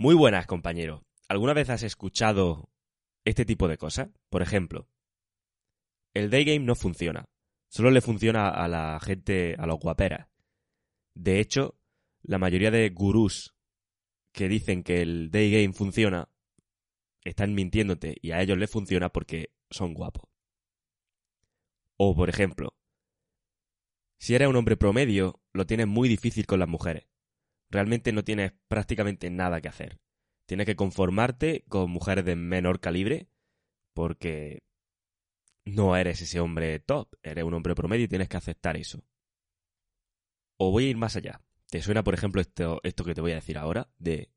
Muy buenas, compañero. ¿Alguna vez has escuchado este tipo de cosas? Por ejemplo, el day game no funciona. Solo le funciona a la gente, a los guaperas. De hecho, la mayoría de gurús que dicen que el day game funciona están mintiéndote y a ellos les funciona porque son guapos. O, por ejemplo, si eres un hombre promedio, lo tienes muy difícil con las mujeres. Realmente no tienes prácticamente nada que hacer. Tienes que conformarte con mujeres de menor calibre porque no eres ese hombre top, eres un hombre promedio y tienes que aceptar eso. O voy a ir más allá. ¿Te suena, por ejemplo, esto, esto que te voy a decir ahora? De...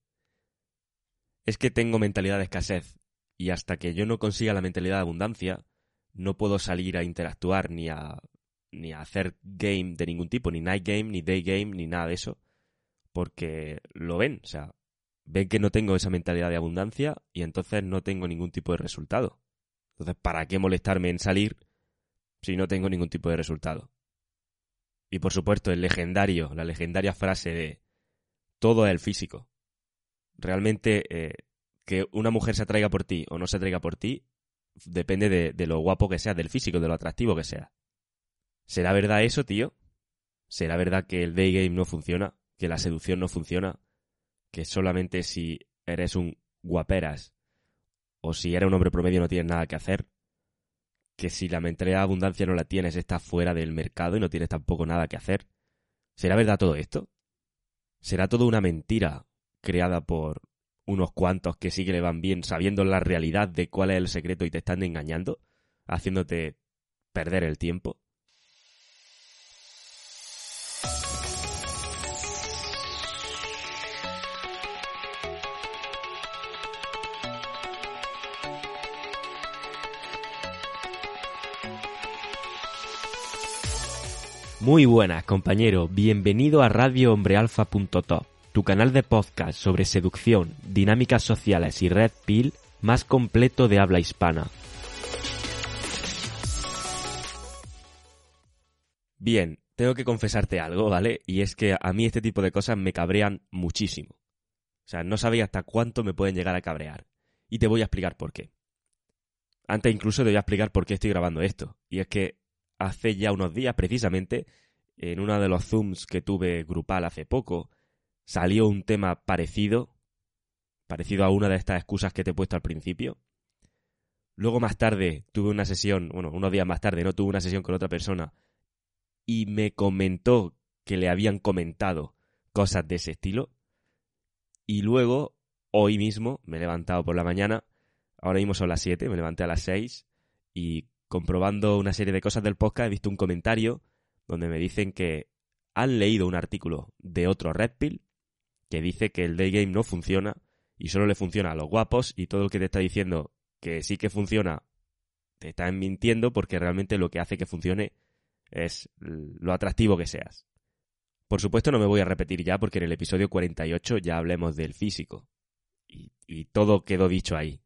Es que tengo mentalidad de escasez y hasta que yo no consiga la mentalidad de abundancia, no puedo salir a interactuar ni a, ni a hacer game de ningún tipo, ni night game, ni day game, ni nada de eso, porque lo ven, o sea, ven que no tengo esa mentalidad de abundancia y entonces no tengo ningún tipo de resultado. Entonces, ¿para qué molestarme en salir si no tengo ningún tipo de resultado? Y por supuesto, el legendario, la legendaria frase de todo es el físico. Realmente, eh, que una mujer se atraiga por ti o no se atraiga por ti, depende de, de lo guapo que seas, del físico, de lo atractivo que sea. ¿Será verdad eso, tío? ¿Será verdad que el day game no funciona? ¿Que la seducción no funciona? ¿Que solamente si eres un guaperas o si eres un hombre promedio no tienes nada que hacer? ¿Que si la mentalidad de abundancia no la tienes estás fuera del mercado y no tienes tampoco nada que hacer? ¿Será verdad todo esto? ¿Será todo una mentira creada por unos cuantos que sí que le van bien sabiendo la realidad de cuál es el secreto y te están engañando, haciéndote perder el tiempo? Muy buenas, compañero. Bienvenido a radiohombrealfa.top, tu canal de podcast sobre seducción, dinámicas sociales y red pill más completo de habla hispana. Bien, tengo que confesarte algo, ¿vale? Y es que a mí este tipo de cosas me cabrean muchísimo. O sea, no sabéis hasta cuánto me pueden llegar a cabrear. Y te voy a explicar por qué. Antes incluso te voy a explicar por qué estoy grabando esto. Y es que hace ya unos días, precisamente, en uno de los Zooms que tuve grupal hace poco, salió un tema parecido, parecido a una de estas excusas que te he puesto al principio. Luego más tarde tuve una sesión, bueno, unos días más tarde, no tuve una sesión con otra persona y me comentó que le habían comentado cosas de ese estilo. Y luego, hoy mismo, me he levantado por la mañana, ahora mismo son las 7, me levanté a las 6 y comprobando una serie de cosas del podcast, he visto un comentario donde me dicen que han leído un artículo de otro Red Pill que dice que el day game no funciona y solo le funciona a los guapos y todo el que te está diciendo que sí que funciona te está mintiendo porque realmente lo que hace que funcione es lo atractivo que seas. Por supuesto no me voy a repetir ya porque en el episodio 48 ya hablemos del físico y, y todo quedó dicho ahí.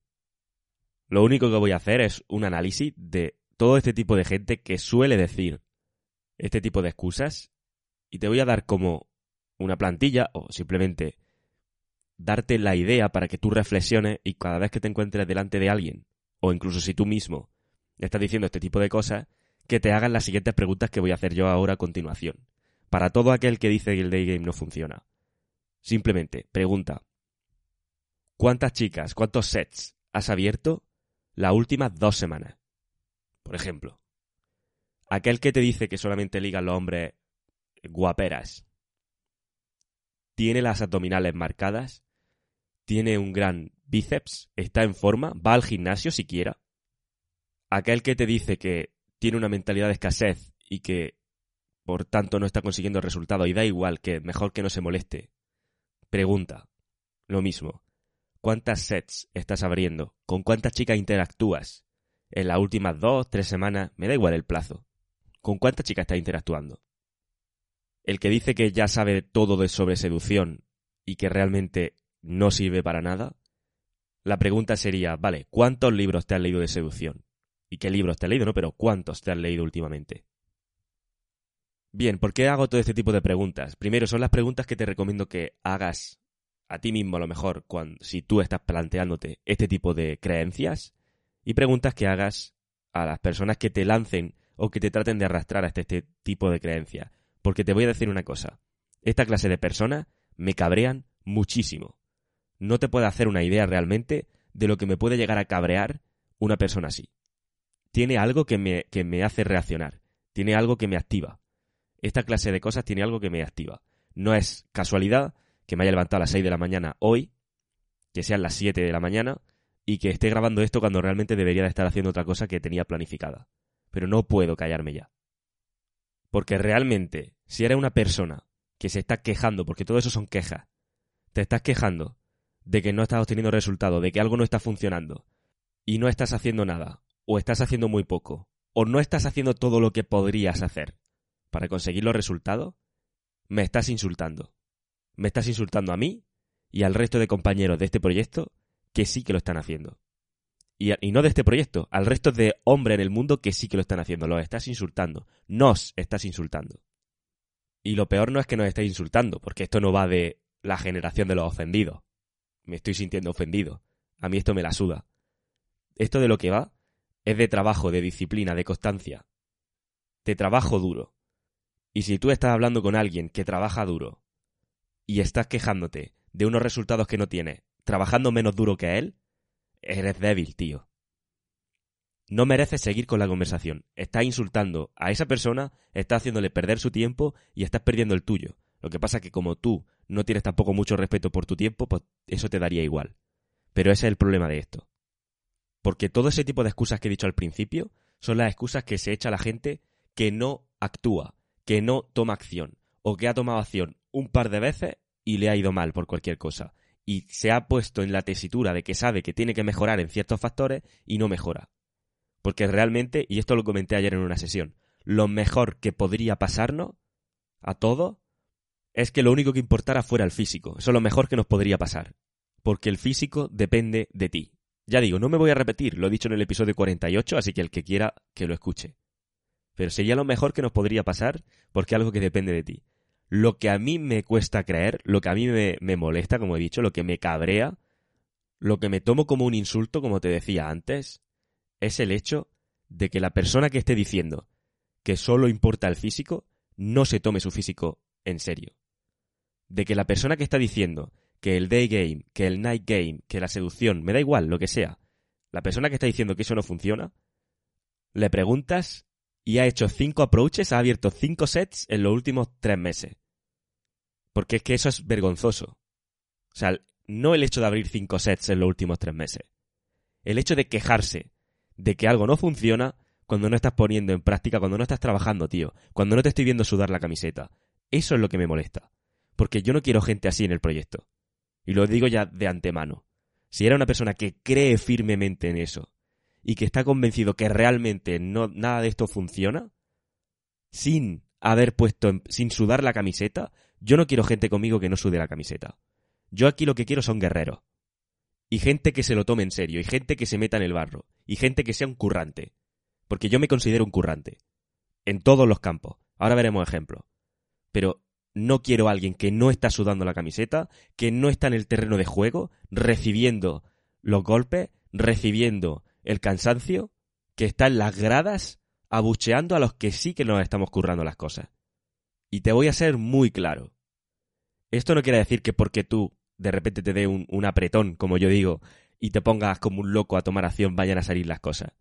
Lo único que voy a hacer es un análisis de todo este tipo de gente que suele decir este tipo de excusas y te voy a dar como una plantilla o simplemente darte la idea para que tú reflexiones y cada vez que te encuentres delante de alguien o incluso si tú mismo estás diciendo este tipo de cosas, que te hagan las siguientes preguntas que voy a hacer yo ahora a continuación. Para todo aquel que dice que el day game no funciona. Simplemente, pregunta. ¿Cuántas chicas, cuántos sets has abierto las últimas dos semanas. Por ejemplo, aquel que te dice que solamente ligan los hombres guaperas, tiene las abdominales marcadas, tiene un gran bíceps, está en forma, va al gimnasio siquiera. Aquel que te dice que tiene una mentalidad de escasez y que por tanto no está consiguiendo resultados y da igual que mejor que no se moleste. Pregunta. Lo mismo. ¿Cuántas sets estás abriendo? ¿Con cuántas chicas interactúas? En las últimas dos, tres semanas, me da igual el plazo. ¿Con cuántas chicas estás interactuando? El que dice que ya sabe todo de sobre seducción y que realmente no sirve para nada, la pregunta sería, vale, ¿cuántos libros te has leído de seducción? ¿Y qué libros te has leído? No, pero ¿cuántos te has leído últimamente? Bien, ¿por qué hago todo este tipo de preguntas? Primero, son las preguntas que te recomiendo que hagas a ti mismo a lo mejor cuando, si tú estás planteándote este tipo de creencias y preguntas que hagas a las personas que te lancen o que te traten de arrastrar hasta este tipo de creencias. Porque te voy a decir una cosa, esta clase de personas me cabrean muchísimo. No te puedo hacer una idea realmente de lo que me puede llegar a cabrear una persona así. Tiene algo que me, que me hace reaccionar, tiene algo que me activa. Esta clase de cosas tiene algo que me activa. No es casualidad que me haya levantado a las 6 de la mañana hoy, que sean las 7 de la mañana, y que esté grabando esto cuando realmente debería de estar haciendo otra cosa que tenía planificada. Pero no puedo callarme ya. Porque realmente, si eres una persona que se está quejando, porque todo eso son quejas, te estás quejando de que no estás obteniendo resultados, de que algo no está funcionando, y no estás haciendo nada, o estás haciendo muy poco, o no estás haciendo todo lo que podrías hacer para conseguir los resultados, me estás insultando. Me estás insultando a mí y al resto de compañeros de este proyecto que sí que lo están haciendo. Y, no de este proyecto, al resto de hombres en el mundo que sí que lo están haciendo. Los estás insultando. Nos estás insultando. Y lo peor no es que nos estés insultando, porque esto no va de la generación de los ofendidos. Me estoy sintiendo ofendido. A mí esto me la suda. Esto de lo que va es de trabajo, de disciplina, de constancia. De trabajo duro. Y si tú estás hablando con alguien que trabaja duro y estás quejándote de unos resultados que no tienes trabajando menos duro que él, eres débil, tío. No mereces seguir con la conversación. Estás insultando a esa persona, estás haciéndole perder su tiempo y estás perdiendo el tuyo. Lo que pasa es que como tú no tienes tampoco mucho respeto por tu tiempo, pues eso te daría igual. Pero ese es el problema de esto. Porque todo ese tipo de excusas que he dicho al principio son las excusas que se echa a la gente que no actúa, que no toma acción, o que ha tomado acción un par de veces y le ha ido mal por cualquier cosa y se ha puesto en la tesitura de que sabe que tiene que mejorar en ciertos factores y no mejora. Porque realmente, y esto lo comenté ayer en una sesión, lo mejor que podría pasarnos a todos es que lo único que importara fuera el físico. Eso es lo mejor que nos podría pasar. Porque el físico depende de ti. Ya digo, no me voy a repetir, lo he dicho en el episodio 48, así que el que quiera que lo escuche. Pero sería lo mejor que nos podría pasar porque algo que depende de ti. Lo que a mí me cuesta creer, lo que a mí me, me molesta, como he dicho, lo que me cabrea, lo que me tomo como un insulto, como te decía antes, es el hecho de que la persona que esté diciendo que solo importa el físico, no se tome su físico en serio. De que la persona que está diciendo que el day game, que el night game, que la seducción, me da igual, lo que sea, la persona que está diciendo que eso no funciona, le preguntas y ha hecho cinco approaches, ha abierto cinco sets en los últimos tres meses. Porque es que eso es vergonzoso. O sea, no el hecho de abrir cinco sets en los últimos tres meses. El hecho de quejarse de que algo no funciona cuando no estás poniendo en práctica, cuando no estás trabajando, tío. Cuando no te estoy viendo sudar la camiseta. Eso es lo que me molesta. Porque yo no quiero gente así en el proyecto. Y lo digo ya de antemano. Si era una persona que cree firmemente en eso, y que está convencido que realmente no, nada de esto funciona, sin haber puesto, sin sudar la camiseta, yo no quiero gente conmigo que no sude la camiseta. Yo aquí lo que quiero son guerreros. Y gente que se lo tome en serio, y gente que se meta en el barro, y gente que sea un currante. Porque yo me considero un currante. En todos los campos. Ahora veremos ejemplos. Pero no quiero a alguien que no está sudando la camiseta, que no está en el terreno de juego, recibiendo los golpes, recibiendo el cansancio que está en las gradas abucheando a los que sí que nos estamos currando las cosas. Y te voy a ser muy claro. Esto no quiere decir que porque tú de repente te dé un, un apretón, como yo digo, y te pongas como un loco a tomar acción, vayan a salir las cosas.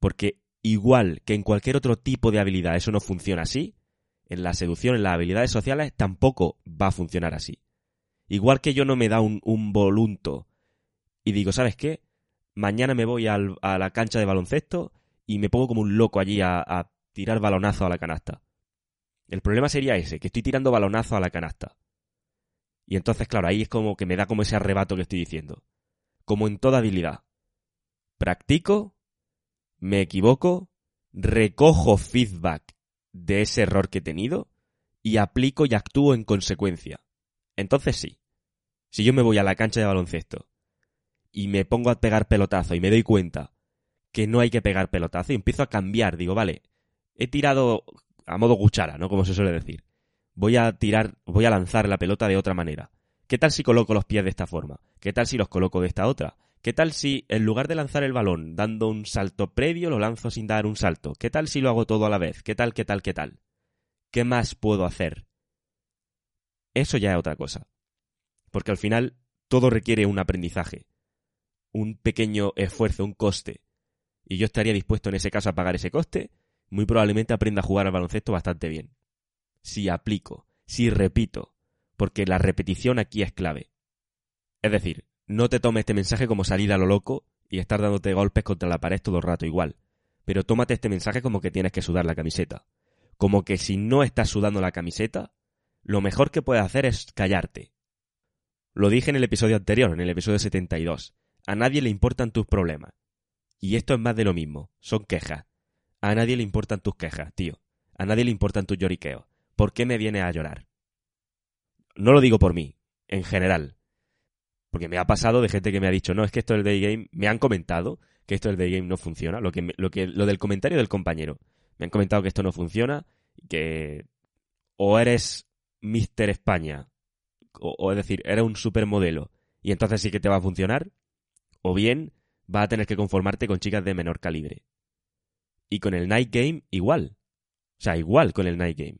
Porque igual que en cualquier otro tipo de habilidad eso no funciona así, en la seducción, en las habilidades sociales, tampoco va a funcionar así. Igual que yo no me da un, un volunto y digo, ¿sabes qué? Mañana me voy a la cancha de baloncesto y me pongo como un loco allí a, tirar balonazo a la canasta. El problema sería ese, que estoy tirando balonazo a la canasta. Y entonces, claro, ahí es como que me da como ese arrebato que estoy diciendo. Como en toda habilidad. Practico, me equivoco, recojo feedback de ese error que he tenido y aplico y actúo en consecuencia. Entonces sí. Si yo me voy a la cancha de baloncesto y me pongo a pegar pelotazo y me doy cuenta que no hay que pegar pelotazo y empiezo a cambiar, digo, vale, he tirado a modo cuchara, ¿no? Como se suele decir. Voy a tirar, voy a lanzar la pelota de otra manera. ¿Qué tal si coloco los pies de esta forma? ¿Qué tal si los coloco de esta otra? ¿Qué tal si en lugar de lanzar el balón dando un salto previo, lo lanzo sin dar un salto? ¿Qué tal si lo hago todo a la vez? ¿Qué tal, qué tal, qué tal? ¿Qué más puedo hacer? Eso ya es otra cosa. Porque al final todo requiere un aprendizaje, un pequeño esfuerzo, un coste. Y yo estaría dispuesto en ese caso a pagar ese coste, muy probablemente aprenda a jugar al baloncesto bastante bien. Si aplico, si repito, porque la repetición aquí es clave. Es decir, no te tomes este mensaje como salida a lo loco y estar dándote golpes contra la pared todo el rato igual. Pero tómate este mensaje como que tienes que sudar la camiseta. Como que si no estás sudando la camiseta, lo mejor que puedes hacer es callarte. Lo dije en el episodio anterior, en el episodio 72. A nadie le importan tus problemas. Y esto es más de lo mismo, son quejas. A nadie le importan tus quejas, tío. A nadie le importan tus lloriqueos. ¿Por qué me vienes a llorar? No lo digo por mí, en general. Porque me ha pasado de gente que me ha dicho, no, es que esto del day game, me han comentado que esto del day game no funciona, lo, que, lo, que, lo del comentario del compañero. Me han comentado que esto no funciona, que o eres Mister España, o, es decir, eres un supermodelo, y entonces sí que te va a funcionar, o bien vas a tener que conformarte con chicas de menor calibre. Y con el night game igual. O sea, igual con el night game.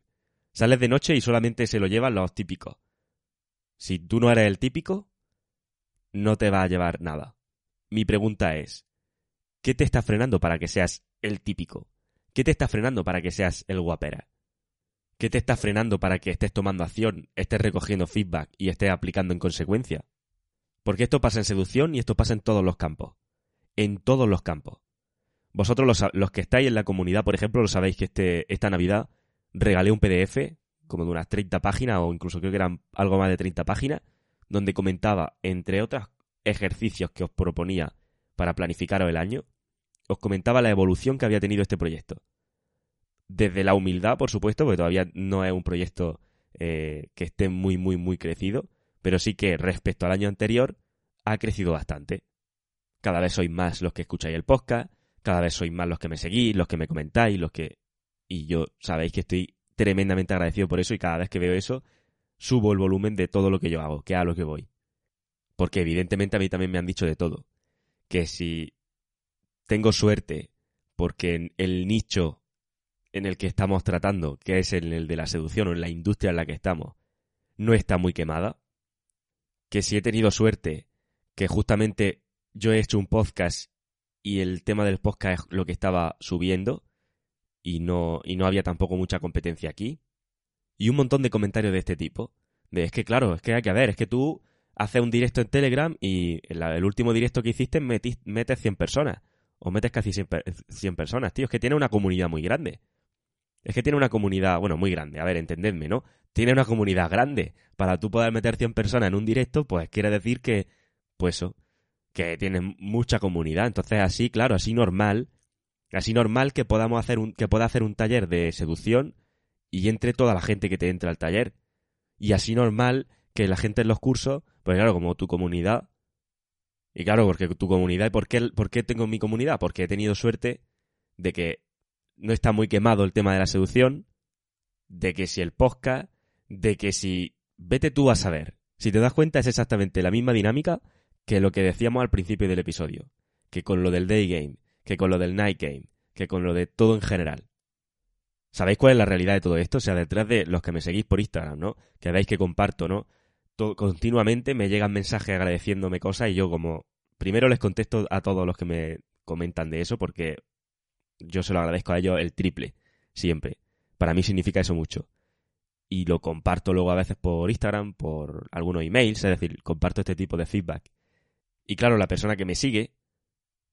Sales de noche y solamente se lo llevan los típicos. Si tú no eres el típico, no te va a llevar nada. Mi pregunta es, ¿qué te está frenando para que seas el típico? ¿Qué te está frenando para que seas el guapera? ¿Qué te está frenando para que estés tomando acción, estés recogiendo feedback y estés aplicando en consecuencia? Porque esto pasa en seducción y esto pasa en todos los campos. En todos los campos. Vosotros los, que estáis en la comunidad, por ejemplo, lo sabéis que este, esta Navidad regalé un PDF, como de unas 30 páginas, o incluso creo que eran algo más de 30 páginas, donde comentaba, entre otros ejercicios que os proponía para planificaros el año, os comentaba la evolución que había tenido este proyecto. Desde la humildad, por supuesto, porque todavía no es un proyecto eh, que esté muy, muy, muy crecido, pero sí que respecto al año anterior ha crecido bastante. Cada vez sois más los que escucháis el podcast, cada vez sois más los que me seguís, los que me comentáis, los que... Y yo sabéis que estoy tremendamente agradecido por eso y cada vez que veo eso, subo el volumen de todo lo que yo hago, que a lo que voy. Porque evidentemente a mí también me han dicho de todo. Que si tengo suerte, porque el nicho en el que estamos tratando, que es en el de la seducción o en la industria en la que estamos, no está muy quemada. Que si he tenido suerte, que justamente yo he hecho un podcast y el tema del podcast es lo que estaba subiendo y no, y no había tampoco mucha competencia aquí. Y un montón de comentarios de este tipo. De es que claro, es que hay que ver, es que tú haces un directo en Telegram y el último directo que hiciste metes 100 personas. O metes casi 100, 100 personas, tío. Es que tiene una comunidad muy grande. Es que tiene una comunidad, bueno, muy grande. A ver, entendedme, ¿no? Tiene una comunidad grande. Para tú poder meter 100 personas en un directo, pues quiere decir que, pues eso, que tiene mucha comunidad. Entonces, así, claro, así normal, así normal que podamos hacer un, que pueda hacer un taller de seducción y entre toda la gente que te entra al taller. Y así normal que la gente en los cursos, pues claro, como tu comunidad. Y claro, porque tu comunidad, ¿y por qué, por qué tengo mi comunidad? Porque he tenido suerte de que no está muy quemado el tema de la seducción, de que si el podcast, de que si vete tú a saber. Si te das cuenta es exactamente la misma dinámica que lo que decíamos al principio del episodio, que con lo del day game, que con lo del night game, que con lo de todo en general. ¿Sabéis cuál es la realidad de todo esto? O sea, detrás de los que me seguís por Instagram, ¿no? Que veis que comparto, ¿no? Todo, continuamente me llegan mensajes agradeciéndome cosas y yo como... Primero les contesto a todos los que me comentan de eso porque yo se lo agradezco a ellos el triple, siempre. Para mí significa eso mucho. Y lo comparto luego a veces por Instagram, por algunos emails, es decir, comparto este tipo de feedback. Y claro, la persona que me sigue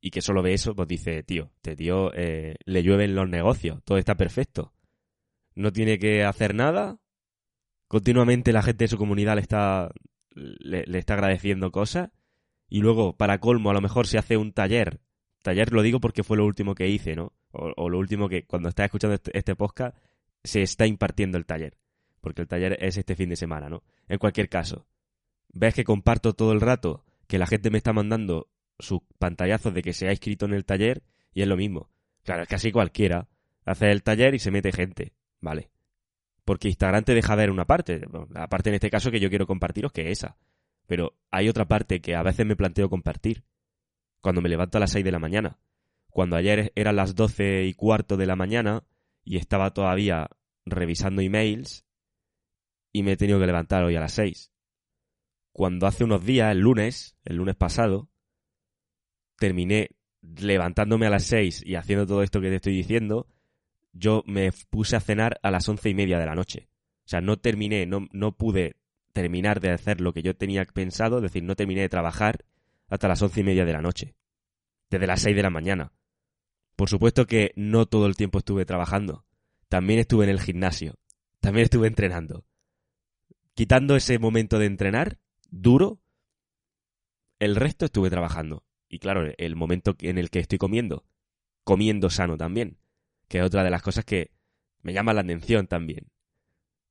y que solo ve eso, pues dice, tío, este tío eh, le llueven los negocios, todo está perfecto. No tiene que hacer nada. Continuamente la gente de su comunidad le está, le, está agradeciendo cosas. Y luego, para colmo, a lo mejor se hace un taller. Taller lo digo porque fue lo último que hice, ¿no? O, lo último que cuando estás escuchando este, este podcast se está impartiendo el taller. Porque el taller es este fin de semana, ¿no? En cualquier caso, ves que comparto todo el rato que la gente me está mandando sus pantallazos de que se ha inscrito en el taller y es lo mismo. Claro, es casi cualquiera hace el taller y se mete gente, ¿vale? Porque Instagram te deja ver una parte, la parte en este caso que yo quiero compartiros que es esa. Pero hay otra parte que a veces me planteo compartir. Cuando me levanto a las 6 de la mañana. Cuando ayer eran las 12 y cuarto de la mañana y estaba todavía revisando emails y me he tenido que levantar hoy a las 6. Cuando hace unos días, el lunes, el lunes pasado, terminé levantándome a las 6 y haciendo todo esto que te estoy diciendo, yo me puse a cenar a las once y media de la noche. O sea, no terminé, no, no pude terminar de hacer lo que yo tenía pensado, es decir, no terminé de trabajar hasta las once y media de la noche. Desde las seis de la mañana. Por supuesto que no todo el tiempo estuve trabajando. También estuve en el gimnasio. También estuve entrenando. Quitando ese momento de entrenar, duro, el resto estuve trabajando. Y claro, el momento en el que estoy comiendo, comiendo sano también, que es otra de las cosas que me llama la atención también.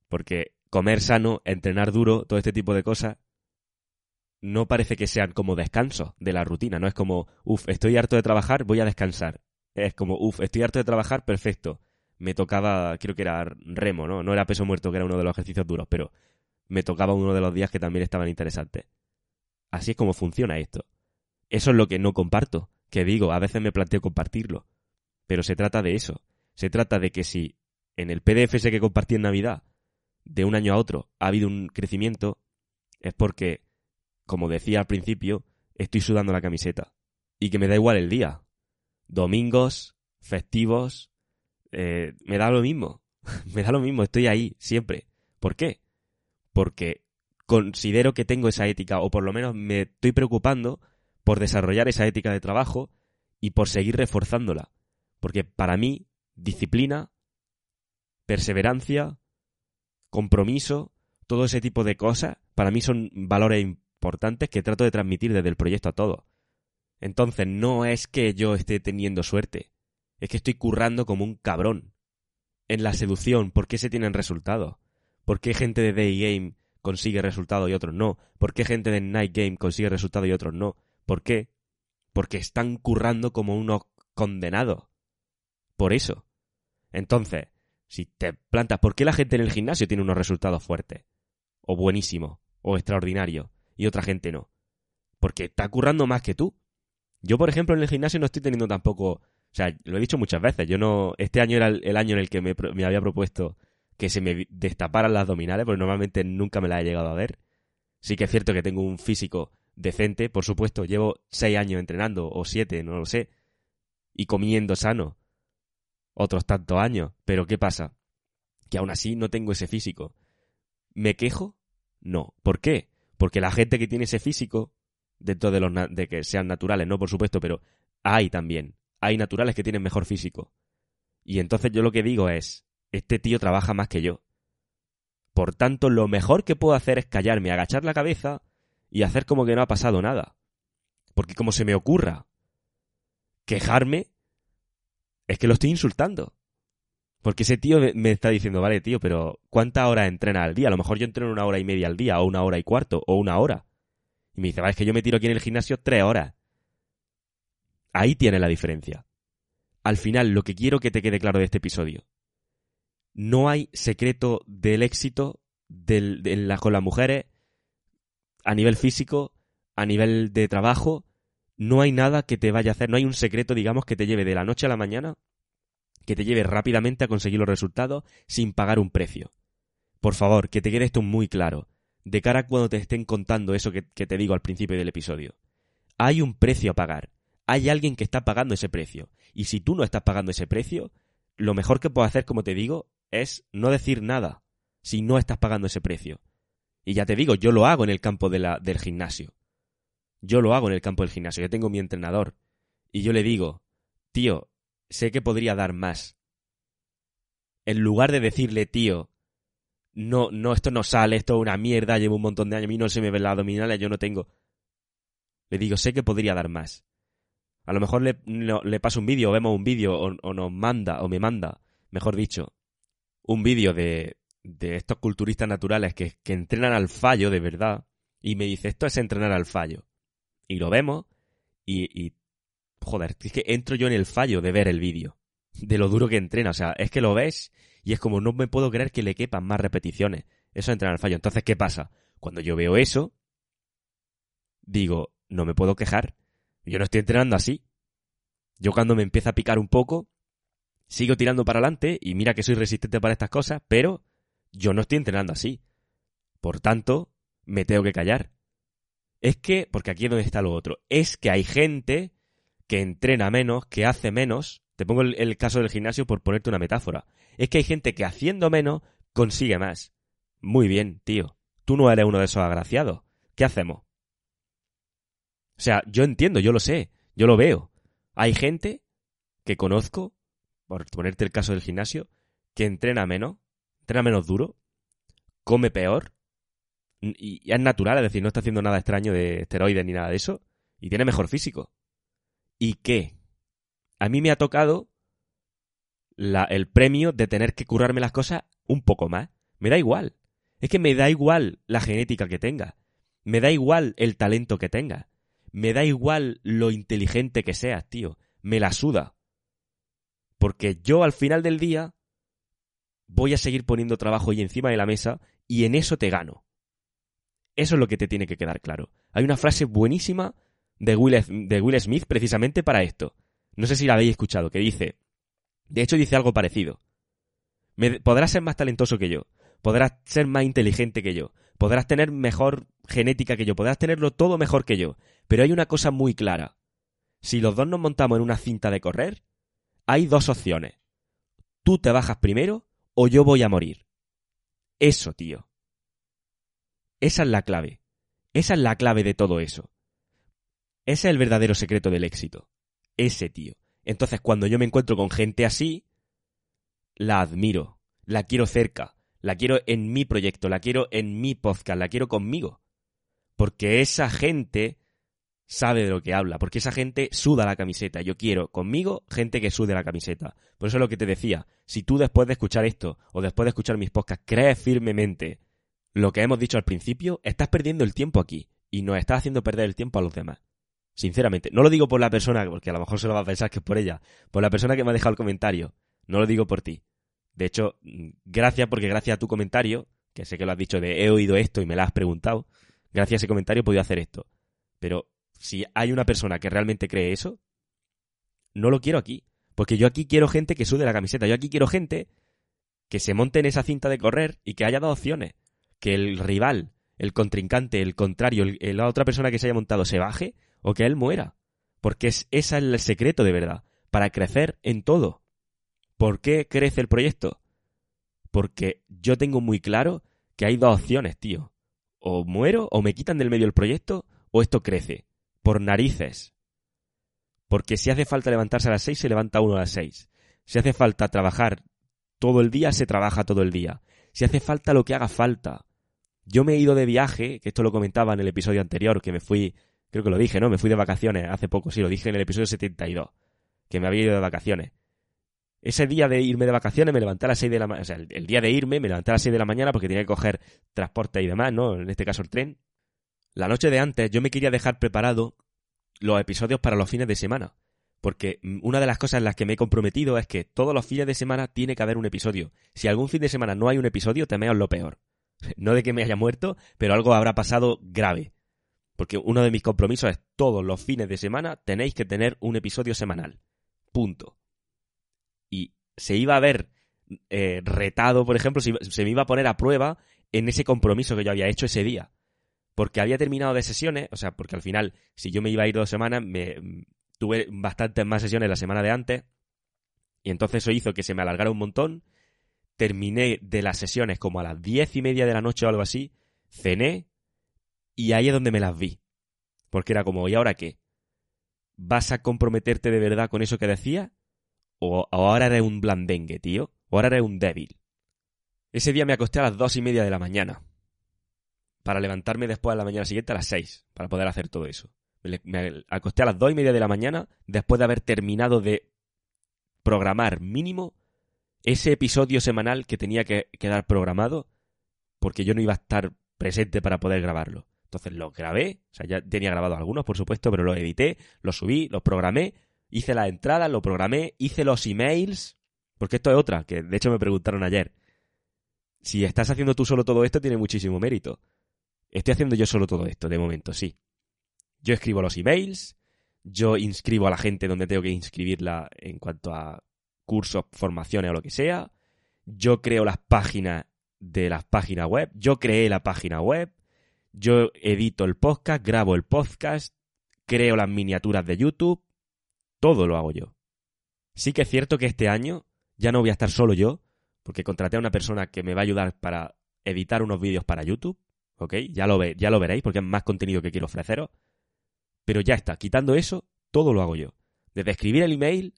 Porque comer sano, entrenar duro, todo este tipo de cosas, no parece que sean como descanso de la rutina, no es como, uff, estoy harto de trabajar, voy a descansar. Es como, uff, estoy harto de trabajar, perfecto. Me tocaba, creo que era remo, ¿no? No era peso muerto, que era uno de los ejercicios duros, pero me tocaba uno de los días que también estaban interesantes. Así es como funciona esto. Eso es lo que no comparto, que digo, a veces me planteo compartirlo. Pero se trata de eso. Se trata de que si en el PDF ese que compartí en Navidad de un año a otro ha habido un crecimiento, es porque, como decía al principio, estoy sudando la camiseta. Y que me da igual el día. Domingos, festivos, eh, me da lo mismo. me da lo mismo, estoy ahí, siempre. ¿Por qué? Porque considero que tengo esa ética, o por lo menos me estoy preocupando por desarrollar esa ética de trabajo y por seguir reforzándola. Porque para mí, disciplina, perseverancia, compromiso, todo ese tipo de cosas, para mí son valores importantes que trato de transmitir desde el proyecto a todos. Entonces, no es que yo esté teniendo suerte, es que estoy currando como un cabrón. En la seducción, ¿por qué se tienen resultados? ¿Por qué gente de Day Game consigue resultados y otros no? ¿Por qué gente de Night Game consigue resultados y otros no? ¿Por qué? Porque están currando como unos condenados. Por eso. Entonces, si te plantas, ¿por qué la gente en el gimnasio tiene unos resultados fuertes? O buenísimos, o extraordinarios, y otra gente no. Porque está currando más que tú. Yo, por ejemplo, en el gimnasio no estoy teniendo tampoco. O sea, lo he dicho muchas veces. Yo no. Este año era el, año en el que me, había propuesto que se me destaparan las abdominales, porque normalmente nunca me las he llegado a ver. Sí que es cierto que tengo un físico decente, por supuesto. Llevo seis años entrenando, o siete, no lo sé. Y comiendo sano otros tantos años. Pero ¿qué pasa? Que aún así no tengo ese físico. ¿Me quejo? No. ¿Por qué? Porque la gente que tiene ese físico, dentro de los de que sean naturales, no por supuesto, pero hay también. Hay naturales que tienen mejor físico. Y entonces yo lo que digo es, este tío trabaja más que yo. Por tanto, lo mejor que puedo hacer es callarme, agachar la cabeza y hacer como que no ha pasado nada. Porque como se me ocurra quejarme, es que lo estoy insultando. Porque ese tío me está diciendo, vale, tío, pero ¿cuántas horas entrena al día? A lo mejor yo entreno una hora y media al día, o una hora y cuarto, o una hora. Y me dice, vale, es que yo me tiro aquí en el gimnasio tres horas. Ahí tiene la diferencia. Al final, lo que quiero que te quede claro de este episodio. No hay secreto del éxito con las mujeres a nivel físico, a nivel de trabajo, no hay nada que te vaya a hacer, no hay un secreto, digamos, que te lleve de la noche a la mañana, que te lleve rápidamente a conseguir los resultados sin pagar un precio. Por favor, que te quede esto muy claro, de cara a cuando te estén contando eso que, que te digo al principio del episodio. Hay un precio a pagar, hay alguien que está pagando ese precio, y si tú no estás pagando ese precio, lo mejor que puedo hacer, como te digo, es no decir nada si no estás pagando ese precio. Y ya te digo, yo lo hago en el campo de la, del gimnasio. Yo lo hago en el campo del gimnasio, yo tengo mi entrenador. Y yo le digo, tío, sé que podría dar más. En lugar de decirle, tío, no, no, esto no sale, esto es una mierda, llevo un montón de años, a mí no se me ven las abdominales, yo no tengo. Le digo, sé que podría dar más. A lo mejor le, le paso un vídeo, o vemos un vídeo, o, nos manda, o me manda, mejor dicho, un vídeo de, de estos culturistas naturales que, que entrenan al fallo de verdad, y me dice, esto es entrenar al fallo y lo vemos y, y, joder, es que entro yo en el fallo de ver el vídeo, de lo duro que entrena, o sea, es que lo ves y es como no me puedo creer que le quepan más repeticiones. Eso entra en el fallo. Entonces, ¿qué pasa? Cuando yo veo eso, digo, no me puedo quejar. Yo no estoy entrenando así. Yo cuando me empieza a picar un poco, sigo tirando para adelante y mira que soy resistente para estas cosas, pero yo no estoy entrenando así. Por tanto, me tengo que callar. Es que, porque aquí es donde está lo otro, es que hay gente que entrena menos, que hace menos. Te pongo el, caso del gimnasio por ponerte una metáfora. Es que hay gente que haciendo menos consigue más. Muy bien, tío. Tú no eres uno de esos agraciados. ¿Qué hacemos? O sea, yo entiendo, yo lo sé, yo lo veo. Hay gente que conozco, por ponerte el caso del gimnasio, que entrena menos, entrena menos duro, come peor, y es natural, es decir, no está haciendo nada extraño de esteroides ni nada de eso, y tiene mejor físico. ¿Y qué? A mí me ha tocado el premio de tener que curarme las cosas un poco más. Me da igual. Es que me da igual la genética que tenga. Me da igual el talento que tenga. Me da igual lo inteligente que seas, tío. Me la suda. Porque yo al final del día voy a seguir poniendo trabajo ahí encima de la mesa y en eso te gano. Eso es lo que te tiene que quedar claro. Hay una frase buenísima de Will, de Will Smith precisamente para esto. No sé si la habéis escuchado, que dice, de hecho dice algo parecido. podrás ser más talentoso que yo, podrás ser más inteligente que yo, podrás tener mejor genética que yo, podrás tenerlo todo mejor que yo, pero hay una cosa muy clara. Si los dos nos montamos en una cinta de correr, hay dos opciones. Tú te bajas primero o yo voy a morir. Eso, tío. Esa es la clave. Esa es la clave de todo eso. Ese es el verdadero secreto del éxito. Ese tío. Entonces, cuando yo me encuentro con gente así, la admiro, la quiero cerca, la quiero en mi proyecto, la quiero en mi podcast, la quiero conmigo. Porque esa gente sabe de lo que habla, porque esa gente suda la camiseta. Yo quiero conmigo gente que sude la camiseta. Por eso es lo que te decía, si tú después de escuchar esto o después de escuchar mis podcasts crees firmemente lo que hemos dicho al principio, estás perdiendo el tiempo aquí y nos estás haciendo perder el tiempo a los demás. Sinceramente, no lo digo por la persona, porque a lo mejor se lo va a pensar que es por ella, por la persona que me ha dejado el comentario. No lo digo por ti. De hecho, gracias porque gracias a tu comentario, que sé que lo has dicho de he oído esto y me lo has preguntado, gracias a ese comentario he podido hacer esto. Pero si hay una persona que realmente cree eso, no lo quiero aquí. Porque yo aquí quiero gente que sude la camiseta. Yo aquí quiero gente que se monte en esa cinta de correr y que haya dos opciones. Que el rival, el contrincante, el contrario, la otra persona que se haya montado se baje o que él muera. Porque es, ese es el secreto de verdad, para crecer en todo. ¿Por qué crece el proyecto? Porque yo tengo muy claro que hay dos opciones, tío. O muero, o me quitan del medio el proyecto, o esto crece. Por narices. Porque si hace falta levantarse a las seis, se levanta uno a las seis. Si hace falta trabajar todo el día, se trabaja todo el día. Si hace falta lo que haga falta. Yo me he ido de viaje, que esto lo comentaba en el episodio anterior, que me fui Creo que lo dije, ¿no? Me fui de vacaciones hace poco, sí, lo dije en el episodio 72, que me había ido de vacaciones. Ese día de irme de vacaciones me levanté a las 6 de la mañana, o sea, el, día de irme me levanté a las 6 de la mañana porque tenía que coger transporte y demás, ¿no? En este caso el tren. La noche de antes yo me quería dejar preparado los episodios para los fines de semana. Porque una de las cosas en las que me he comprometido es que todos los fines de semana tiene que haber un episodio. Si algún fin de semana no hay un episodio, temeos lo peor. No de que me haya muerto, pero algo habrá pasado grave. Porque uno de mis compromisos es todos los fines de semana tenéis que tener un episodio semanal. Punto. Y se iba a ver eh, retado, por ejemplo, se, me iba a poner a prueba en ese compromiso que yo había hecho ese día. Porque había terminado de sesiones, o sea, porque al final, si yo me iba a ir dos semanas, me, tuve bastantes más sesiones la semana de antes. Y entonces eso hizo que se me alargara un montón. Terminé de las sesiones como a las diez y media de la noche o algo así. Cené, y ahí es donde me las vi. Porque era como, ¿y ahora qué? ¿Vas a comprometerte de verdad con eso que decía? ¿O, ahora eres un blandengue, tío? ¿O ahora eres un débil? Ese día me acosté a las dos y media de la mañana. Para levantarme después de la mañana siguiente a las seis. Para poder hacer todo eso. Me acosté a las dos y media de la mañana después de haber terminado de programar mínimo ese episodio semanal que tenía que quedar programado porque yo no iba a estar presente para poder grabarlo. Entonces lo grabé, o sea, ya tenía grabado algunos, por supuesto, pero lo edité, lo subí, lo programé, hice la entrada, lo programé, hice los emails, porque esto es otra, que de hecho me preguntaron ayer. Si estás haciendo tú solo todo esto, tiene muchísimo mérito. Estoy haciendo yo solo todo esto, de momento, sí. Yo escribo los emails, yo inscribo a la gente donde tengo que inscribirla en cuanto a cursos, formaciones o lo que sea. Yo creo las páginas de las páginas web. Yo creé la página web. Yo edito el podcast, grabo el podcast, creo las miniaturas de YouTube. Todo lo hago yo. Sí que es cierto que este año ya no voy a estar solo yo, porque contraté a una persona que me va a ayudar para editar unos vídeos para YouTube. ¿Ok? Ya lo, ve, ya lo veréis porque es más contenido que quiero ofreceros. Pero ya está, quitando eso, todo lo hago yo. Desde escribir el email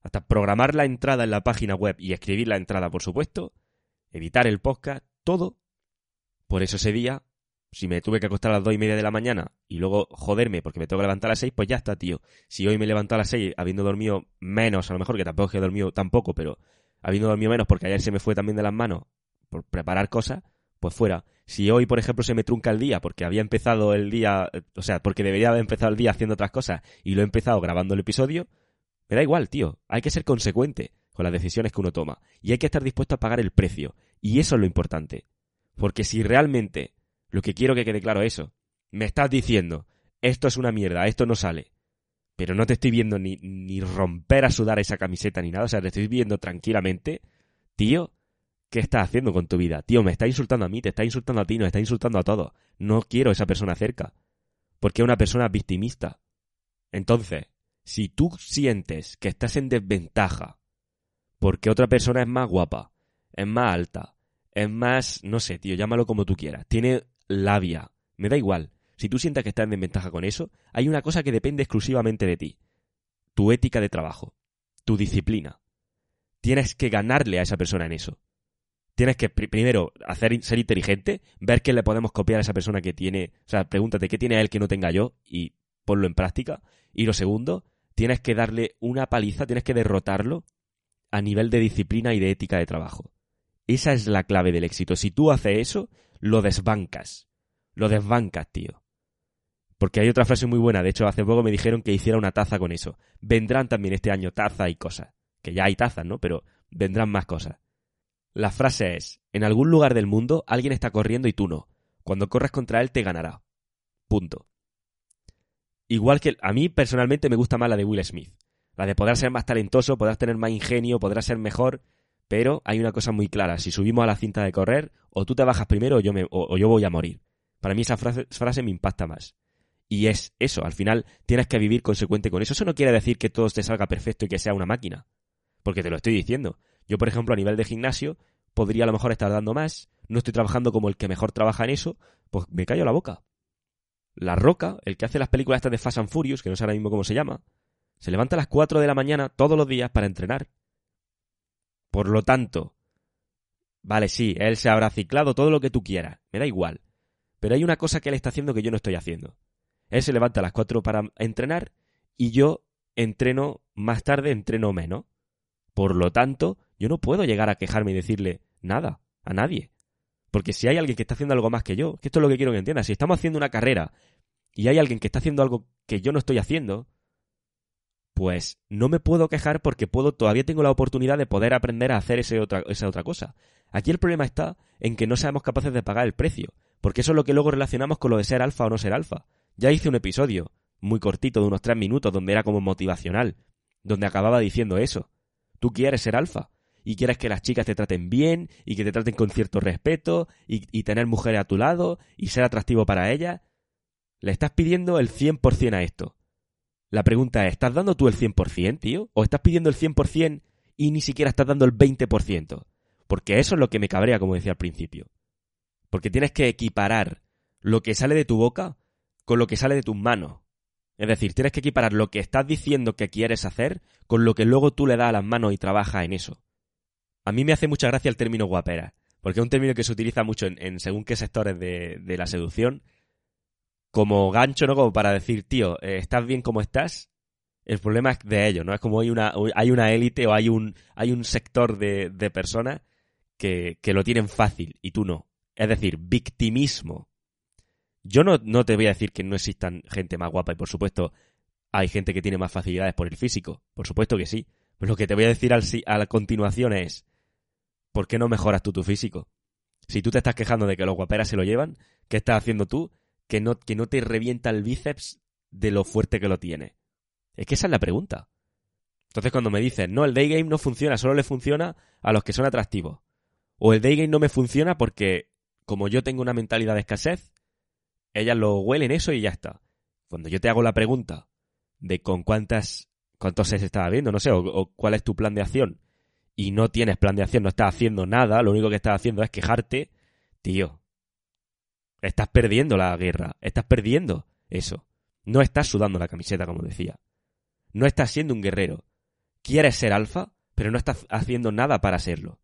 hasta programar la entrada en la página web y escribir la entrada, por supuesto, editar el podcast, todo. Por eso ese día, si me tuve que acostar a las dos y media de la mañana y luego joderme porque me tengo que levantar a las seis, pues ya está, tío. Si hoy me levanto a las seis habiendo dormido menos, a lo mejor que tampoco he dormido tampoco, pero habiendo dormido menos porque ayer se me fue también de las manos por preparar cosas, pues fuera. Si hoy, por ejemplo, se me trunca el día porque había empezado el día, o sea, porque debería haber empezado el día haciendo otras cosas y lo he empezado grabando el episodio, me da igual, tío. Hay que ser consecuente con las decisiones que uno toma y hay que estar dispuesto a pagar el precio. Y eso es lo importante. Porque si realmente lo que quiero que quede claro es eso, me estás diciendo, esto es una mierda, esto no sale, pero no te estoy viendo ni, ni romper a sudar esa camiseta ni nada, o sea, te estoy viendo tranquilamente, tío, ¿qué estás haciendo con tu vida? Tío, me está insultando a mí, te está insultando a ti, nos está insultando a todos. No quiero esa persona cerca, porque es una persona victimista. Entonces, si tú sientes que estás en desventaja porque otra persona es más guapa, es más alta, es más, no sé, tío, llámalo como tú quieras, tiene labia, me da igual. Si tú sientes que estás en desventaja con eso, hay una cosa que depende exclusivamente de ti. Tu ética de trabajo, tu disciplina. Tienes que ganarle a esa persona en eso. Tienes que primero hacer ser inteligente, ver qué le podemos copiar a esa persona que tiene, o sea, pregúntate qué tiene él que no tenga yo y ponlo en práctica. Y lo segundo, tienes que darle una paliza, tienes que derrotarlo a nivel de disciplina y de ética de trabajo. Esa es la clave del éxito. Si tú haces eso, lo desbancas. Lo desbancas, tío. Porque hay otra frase muy buena. De hecho, hace poco me dijeron que hiciera una taza con eso. Vendrán también este año taza y cosas. Que ya hay tazas, ¿no? Pero vendrán más cosas. La frase es, en algún lugar del mundo alguien está corriendo y tú no. Cuando corras contra él te ganará. Punto. Igual que a mí personalmente me gusta más la de Will Smith. La de poder ser más talentoso, poder tener más ingenio, poder ser mejor, pero hay una cosa muy clara, si subimos a la cinta de correr, o tú te bajas primero o yo, me, voy a morir. Para mí esa frase, frase me impacta más. Y es eso, al final tienes que vivir consecuente con eso. Eso no quiere decir que todo te salga perfecto y que sea una máquina. Porque te lo estoy diciendo. Yo, por ejemplo, a nivel de gimnasio, podría a lo mejor estar dando más, no estoy trabajando como el que mejor trabaja en eso, pues me callo la boca. La Roca, el que hace las películas estas de Fast and Furious, que no sé ahora mismo cómo se llama, se levanta a las 4 de la mañana todos los días para entrenar. Por lo tanto, vale, sí, él se habrá ciclado todo lo que tú quieras, me da igual. Pero hay una cosa que él está haciendo que yo no estoy haciendo. Él se levanta a las 4 para entrenar y yo entreno más tarde, entreno menos. Por lo tanto, yo no puedo llegar a quejarme y decirle nada a nadie. Porque si hay alguien que está haciendo algo más que yo, que esto es lo que quiero que entiendas, si estamos haciendo una carrera y hay alguien que está haciendo algo que yo no estoy haciendo, pues no me puedo quejar porque puedo, todavía tengo la oportunidad de poder aprender a hacer ese esa otra cosa. Aquí el problema está en que no seamos capaces de pagar el precio, porque eso es lo que luego relacionamos con lo de ser alfa o no ser alfa. Ya hice un episodio muy cortito de unos tres minutos donde era como motivacional, donde acababa diciendo eso. Tú quieres ser alfa, y quieres que las chicas te traten bien y que te traten con cierto respeto y, tener mujeres a tu lado y ser atractivo para ellas, le estás pidiendo el 100% a esto. La pregunta es, ¿estás dando tú el 100%, tío? ¿O estás pidiendo el 100% y ni siquiera estás dando el 20%? Porque eso es lo que me cabrea, como decía al principio. Porque tienes que equiparar lo que sale de tu boca con lo que sale de tus manos. Es decir, tienes que equiparar lo que estás diciendo que quieres hacer con lo que luego tú le das a las manos y trabajas en eso. A mí me hace mucha gracia el término guapera, porque es un término que se utiliza mucho en, según qué sectores de, la seducción, como gancho, ¿no? Como para decir, tío, eh, ¿estás bien como estás? El problema es de ellos, ¿no? Es como hay una, hay una élite o hay un, hay un sector de, personas que, que, lo tienen fácil y tú no. Es decir, victimismo. Yo no, no te voy a decir que no existan gente más guapa y por supuesto hay gente que tiene más facilidades por el físico. Por supuesto que sí. Pero lo que te voy a decir al, a la continuación es, ¿por qué no mejoras tú tu físico? Si tú te estás quejando de que los guaperas se lo llevan, ¿qué estás haciendo tú? Que no, que no te revienta el bíceps de lo fuerte que lo tiene? Es que esa es la pregunta. Entonces cuando me dicen, no, el day game no funciona, solo le funciona a los que son atractivos. O el day game no me funciona porque como yo tengo una mentalidad de escasez, ellas lo huelen eso y ya está. Cuando yo te hago la pregunta de con cuántas, cuántos se estaba viendo, no sé, o, cuál es tu plan de acción, y no tienes plan de acción, no estás haciendo nada, lo único que estás haciendo es quejarte, tío, estás perdiendo la guerra, estás perdiendo eso. No estás sudando la camiseta, como decía. No estás siendo un guerrero. Quieres ser alfa, pero no estás haciendo nada para serlo.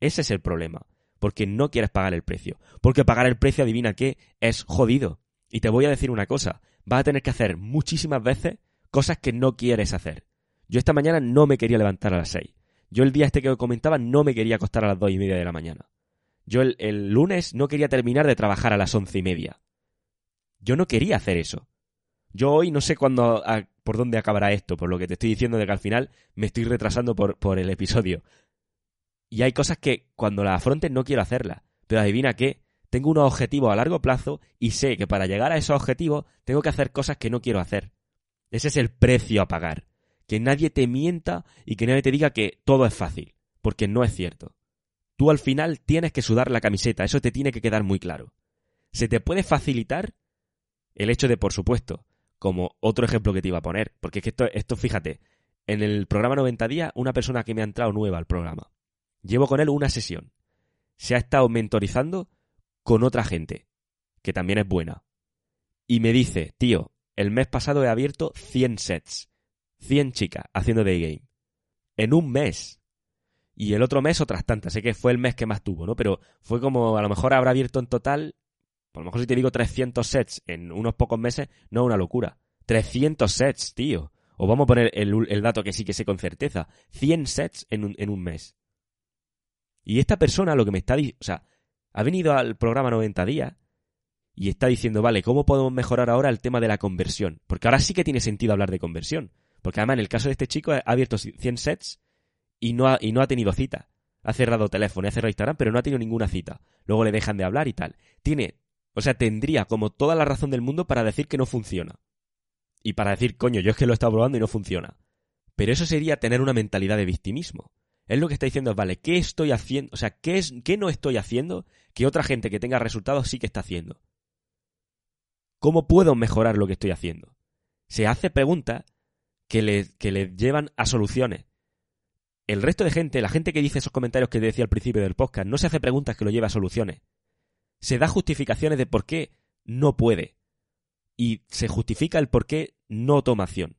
Ese es el problema. Porque no quieres pagar el precio. Porque pagar el precio, adivina qué, es jodido. Y te voy a decir una cosa. Vas a tener que hacer muchísimas veces cosas que no quieres hacer. Yo esta mañana no me quería levantar a las seis. Yo el día este que comentaba no me quería acostar a las dos y media de la mañana. Yo el, lunes no quería terminar de trabajar a las once y media. Yo no quería hacer eso. Yo hoy no sé cuándo, por dónde acabará esto, por lo que te estoy diciendo de que al final me estoy retrasando por, por el episodio. Y hay cosas que cuando las afrontes no quiero hacerlas. Pero adivina qué, tengo unos objetivos a largo plazo y sé que para llegar a esos objetivos tengo que hacer cosas que no quiero hacer. Ese es el precio a pagar. Que nadie te mienta y que nadie te diga que todo es fácil, porque no es cierto. Tú al final tienes que sudar la camiseta, eso te tiene que quedar muy claro. Se te puede facilitar el hecho de, por supuesto, como otro ejemplo que te iba a poner, porque es que esto, fíjate, en el programa 90 días, una persona que me ha entrado nueva al programa, llevo con él una sesión. Se ha estado mentorizando con otra gente, que también es buena. Y me dice, tío, el mes pasado he abierto 100 sets, 100 chicas haciendo day game. En un mes. Y el otro mes otras tantas. Sé que fue el mes que más tuvo, ¿no? Pero fue como, a lo mejor habrá abierto en total, a lo mejor si te digo 300 sets en unos pocos meses, no es una locura. 300 sets, tío. O vamos a poner el, dato que sí que sé con certeza. 100 sets en un, en un mes. Y esta persona lo que me está diciendo, o sea, ha venido al programa 90 días y está diciendo, vale, ¿cómo podemos mejorar ahora el tema de la conversión? Porque ahora sí que tiene sentido hablar de conversión. Porque además en el caso de este chico ha abierto 100 sets y no ha, y no ha tenido cita. Ha cerrado teléfono, ha cerrado Instagram, pero no ha tenido ninguna cita. Luego le dejan de hablar y tal. Tiene, o sea, tendría como toda la razón del mundo para decir que no funciona. Y para decir, coño, yo es que lo he estado probando y no funciona. Pero eso sería tener una mentalidad de victimismo. Él lo que está diciendo es, vale, ¿qué estoy haciendo? O sea, ¿qué, es, ¿qué no estoy haciendo que otra gente que tenga resultados sí que está haciendo? ¿Cómo puedo mejorar lo que estoy haciendo? Se hace preguntas que le, que le llevan a soluciones. El resto de gente, la gente que dice esos comentarios que decía al principio del podcast, no se hace preguntas que lo lleve a soluciones. Se da justificaciones de por qué no puede. Y se justifica el por qué no toma acción.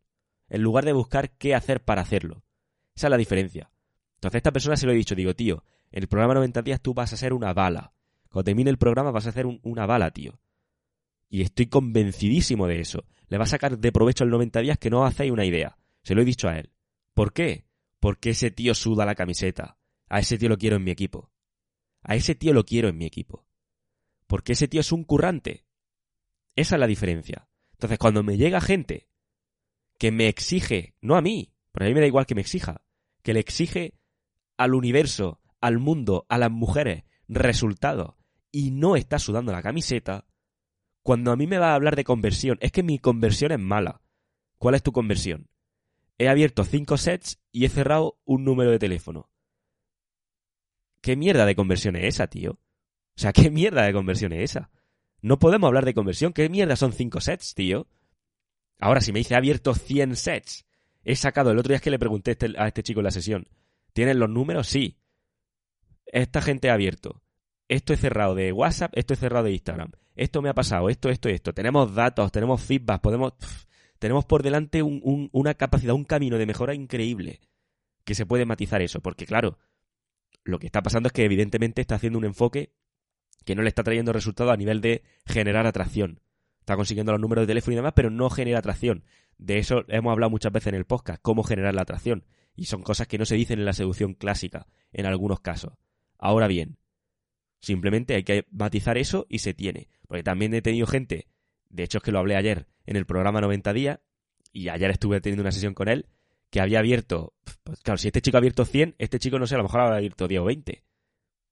En lugar de buscar qué hacer para hacerlo. Esa es la diferencia. Entonces a esta persona se lo he dicho, digo, tío, en el programa 90 días tú vas a ser una bala. Cuando termine el programa vas a hacer una bala, tío. Y estoy convencidísimo de eso. Le va a sacar de provecho el 90 días que no hacéis una idea. Se lo he dicho a él. ¿Por qué? Porque ese tío suda la camiseta. A ese tío lo quiero en mi equipo. A ese tío lo quiero en mi equipo. Porque ese tío es un currante. Esa es la diferencia. Entonces, cuando me llega gente que me exige, no a mí, porque a mí me da igual que me exija, que le exige al universo, al mundo, a las mujeres, resultados, y no está sudando la camiseta, cuando a mí me va a hablar de conversión, es que mi conversión es mala. ¿Cuál es tu conversión? He abierto cinco sets y he cerrado un número de teléfono. ¿Qué mierda de conversión es esa, tío? O sea, ¿qué mierda de conversión es esa? No podemos hablar de conversión. ¿Qué mierda son cinco sets, tío? Ahora, si me dice he abierto 100 sets, he sacado, el otro día es que le pregunté este, a este chico en la sesión, ¿Tienen los números? Sí. Esta gente ha abierto. Esto es cerrado de WhatsApp, esto es cerrado de Instagram. Esto me ha pasado, esto, esto, esto. Tenemos datos, tenemos feedback, podemos. tenemos por delante una capacidad, un camino de mejora increíble. Que se puede matizar eso. Porque, claro, lo que está pasando es que evidentemente está haciendo un enfoque que no le está trayendo resultados a nivel de generar atracción. Está consiguiendo los números de teléfono y demás, pero no genera atracción. De eso hemos hablado muchas veces en el podcast, cómo generar la atracción. Y son cosas que no se dicen en la seducción clásica, en algunos casos. Ahora bien, simplemente hay que matizar eso y se tiene. Porque también he tenido gente, de hecho es que lo hablé ayer en el programa 90 días, y ayer estuve teniendo una sesión con él, que había abierto, pues claro, si este chico ha abierto 100, este chico no sé, a lo mejor habrá abierto 10 o 20.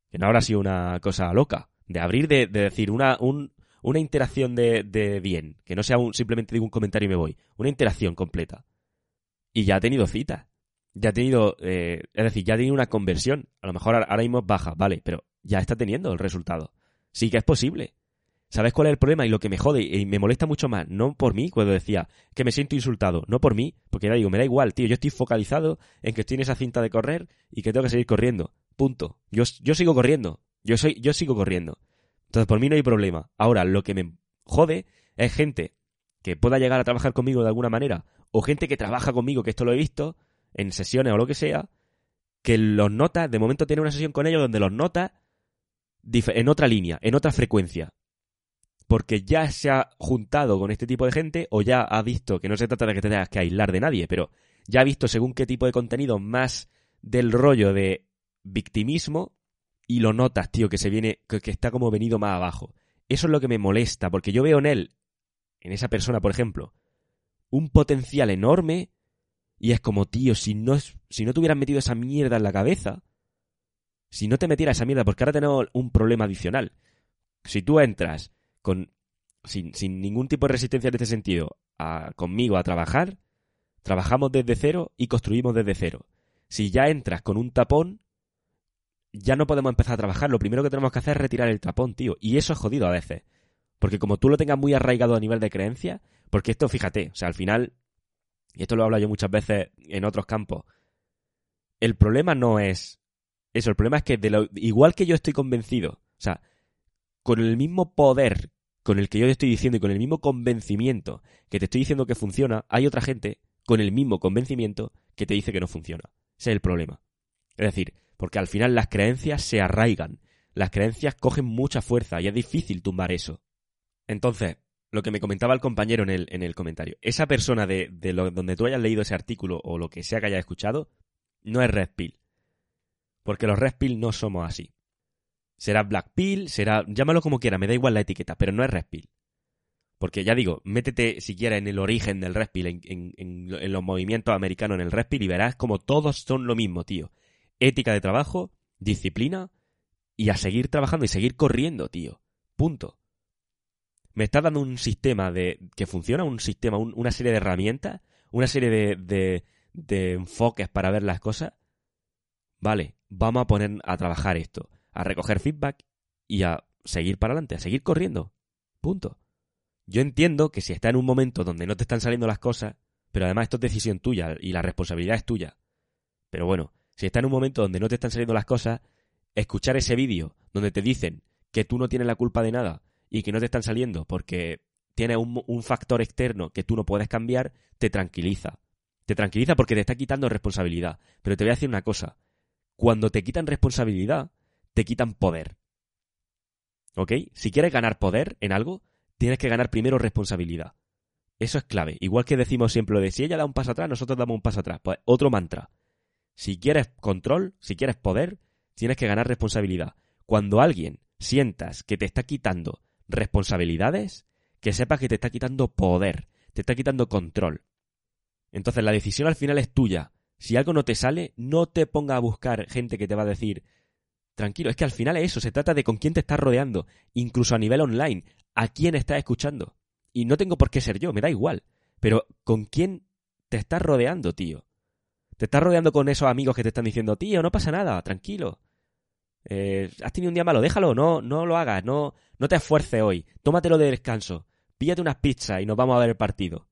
Que no habrá sido una cosa loca. De abrir, de, decir una, un, una interacción de, de bien, que no sea un, simplemente digo un comentario y me voy, una interacción completa. Y ya ha tenido cita. Ya ha tenido, eh, es decir, ya ha tenido una conversión. A lo mejor ahora mismo baja, vale, pero ya está teniendo el resultado. Sí que es posible. ¿Sabes cuál es el problema? Y lo que me jode y me molesta mucho más, no por mí, cuando decía que me siento insultado, no por mí, porque ya digo, me da igual, tío, yo estoy focalizado en que estoy en esa cinta de correr y que tengo que seguir corriendo. Punto. Yo, yo sigo corriendo. Yo soy, yo sigo corriendo. Entonces, por mí no hay problema. Ahora, lo que me jode es gente que pueda llegar a trabajar conmigo de alguna manera, o gente que trabaja conmigo, que esto lo he visto, en sesiones o lo que sea, que los notas, de momento tiene una sesión con ellos donde los notas en otra línea, en otra frecuencia. Porque ya se ha juntado con este tipo de gente, o ya ha visto que no se trata de que te tengas que aislar de nadie, pero ya ha visto según qué tipo de contenido más del rollo de victimismo y lo notas, tío, que se viene, que, está como venido más abajo. Eso es lo que me molesta, porque yo veo en él, en esa persona, por ejemplo, un potencial enorme y es como, tío, si no, si no te hubieras metido esa mierda en la cabeza, si no te metieras esa mierda, porque ahora tenemos un problema adicional. Si tú entras con, sin, ningún tipo de resistencia en este sentido, conmigo a trabajar, trabajamos desde cero y construimos desde cero. Si ya entras con un tapón, ya no podemos empezar a trabajar. Lo primero que tenemos que hacer es retirar el tapón, tío. Y eso es jodido a veces. Porque como tú lo tengas muy arraigado a nivel de creencia, porque esto, fíjate, o sea, al final, y esto lo he hablado yo muchas veces en otros campos, el problema no es eso, el problema es que de lo, igual que yo estoy convencido, o sea, con el mismo poder con el que yo te estoy diciendo y con el mismo convencimiento que te estoy diciendo que funciona, hay otra gente con el mismo convencimiento que te dice que no funciona. Ese es el problema. Es decir, porque al final las creencias se arraigan, las creencias cogen mucha fuerza y es difícil tumbar eso. Entonces, lo que me comentaba el compañero en el, en el comentario, esa persona de, donde tú hayas leído ese artículo o lo que sea que hayas escuchado, no es Red Pill. Porque los Red Pill no somos así. Será Black Pill, será... llámalo como quiera, me da igual la etiqueta, pero no es Red Pill. Porque ya digo, métete siquiera en el origen del Red Pill, en, en los movimientos americanos en el Red Pill y verás como todos son lo mismo, tío ética de trabajo, disciplina y a seguir trabajando y seguir corriendo, tío. Punto. Me está dando un sistema de que funciona, un sistema, una serie de herramientas, una serie de, de, de enfoques para ver las cosas. Vale, vamos a poner a trabajar esto, a recoger feedback y a seguir para adelante, a seguir corriendo. Punto. Yo entiendo que si está en un momento donde no te están saliendo las cosas, pero además esto es decisión tuya y la responsabilidad es tuya. Pero bueno, si estás en un momento donde no te están saliendo las cosas, escuchar ese vídeo donde te dicen que tú no tienes la culpa de nada y que no te están saliendo porque tienes un, factor externo que tú no puedes cambiar, te tranquiliza. Te tranquiliza porque te está quitando responsabilidad. Pero te voy a decir una cosa. Cuando te quitan responsabilidad, te quitan poder. ¿Ok? Si quieres ganar poder en algo, tienes que ganar primero responsabilidad. Eso es clave. Igual que decimos siempre lo de si ella da un paso atrás, nosotros damos un paso atrás. Pues otro mantra. Si quieres control, si quieres poder, tienes que ganar responsabilidad. Cuando alguien sientas que te está quitando responsabilidades, que sepas que te está quitando poder, te está quitando control. Entonces la decisión al final es tuya. Si algo no te sale, no te ponga a buscar gente que te va a decir, tranquilo, es que al final es eso, se trata de con quién te estás rodeando, incluso a nivel online, a quién estás escuchando. Y no tengo por qué ser yo, me da igual, pero con quién te estás rodeando, tío. Te estás rodeando con esos amigos que te están diciendo, tío, no pasa nada, tranquilo. Eh, has tenido un día malo, déjalo, no, no lo hagas, no, no te esfuerces hoy, tómatelo de descanso, píllate unas pizzas y nos vamos a ver el partido.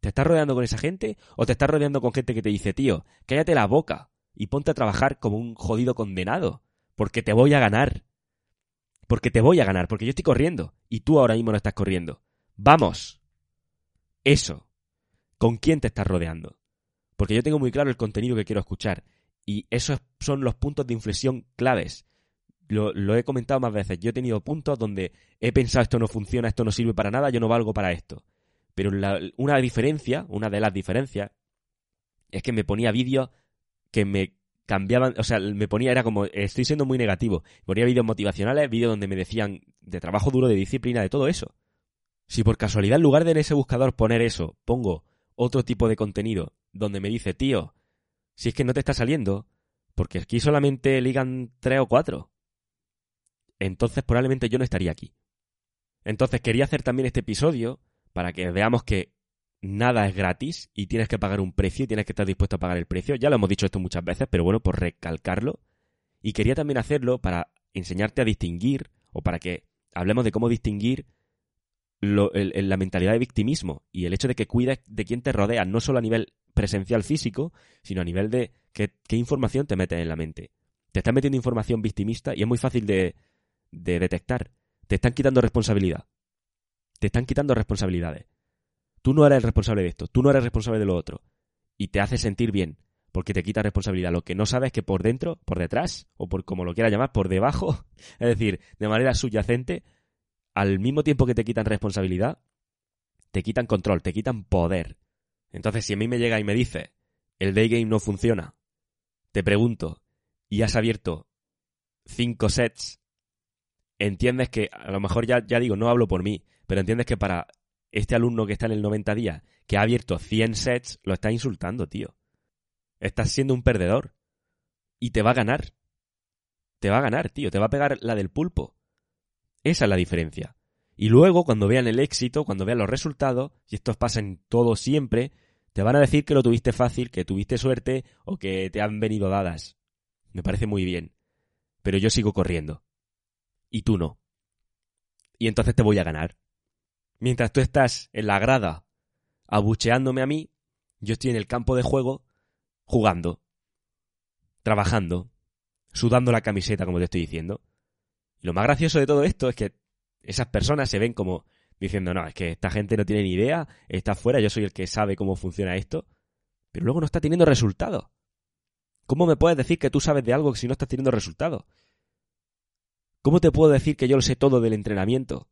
¿Te estás rodeando con esa gente o te estás rodeando con gente que te dice, tío, cállate la boca y ponte a trabajar como un jodido condenado? Porque te voy a ganar. Porque te voy a ganar, porque yo estoy corriendo y tú ahora mismo no estás corriendo. ¡Vamos! Eso. ¿Con quién te estás rodeando? Porque yo tengo muy claro el contenido que quiero escuchar. Y esos son los puntos de inflexión claves. Lo, he comentado más veces. Yo he tenido puntos donde he pensado esto no funciona, esto no sirve para nada, yo no valgo para esto. Pero una diferencia, una de las diferencias, es que me ponía vídeos que me cambiaban, o sea, me ponía, era como, estoy siendo muy negativo. Ponía vídeos motivacionales, vídeos donde me decían de trabajo duro, de disciplina, de todo eso. Si por casualidad en lugar de en ese buscador poner eso, pongo otro tipo de contenido donde me dice, tío, si es que no te está saliendo, porque aquí solamente ligan tres o cuatro, entonces probablemente yo no estaría aquí. Entonces quería hacer también este episodio para que veamos que nada es gratis y tienes que pagar un precio y tienes que estar dispuesto a pagar el precio. Ya lo hemos dicho esto muchas veces, pero bueno, por recalcarlo. Y quería también hacerlo para enseñarte a distinguir o para que hablemos de cómo distinguir la mentalidad de victimismo y el hecho de que cuides de quién te rodea, no solo a nivel presencial físico, sino a nivel de qué, información te metes en la mente. Te están metiendo información victimista y es muy fácil de, de detectar. Te están quitando responsabilidad. Te están quitando responsabilidades. Tú no eres el responsable de esto, tú no eres responsable de lo otro. Y te hace sentir bien, porque te quita responsabilidad. Lo que no sabes es que por dentro, por detrás, o por como lo quieras llamar, por debajo, es decir, de manera subyacente, al mismo tiempo que te quitan responsabilidad, te quitan control, te quitan poder. Entonces, si a mí me llega y me dice, el day game no funciona, te pregunto, y has abierto cinco sets, entiendes que, a lo mejor ya, ya digo, no hablo por mí, pero entiendes que para este alumno que está en el 90 días, que ha abierto 100 sets, lo está insultando, tío. Estás siendo un perdedor. Y te va a ganar. Te va a ganar, tío. Te va a pegar la del pulpo. Esa es la diferencia. Y luego, cuando vean el éxito, cuando vean los resultados, y esto pasa en todo siempre, te van a decir que lo tuviste fácil, que tuviste suerte o que te han venido dadas. Me parece muy bien. Pero yo sigo corriendo. Y tú no. Y entonces te voy a ganar. Mientras tú estás en la grada abucheándome a mí, yo estoy en el campo de juego jugando, trabajando, sudando la camiseta, como te estoy diciendo. Y lo más gracioso de todo esto es que esas personas se ven como diciendo, no, es que esta gente no tiene ni idea, está fuera, yo soy el que sabe cómo funciona esto, pero luego no está teniendo resultados. ¿Cómo me puedes decir que tú sabes de algo si no estás teniendo resultados? ¿Cómo te puedo decir que yo lo sé todo del entrenamiento?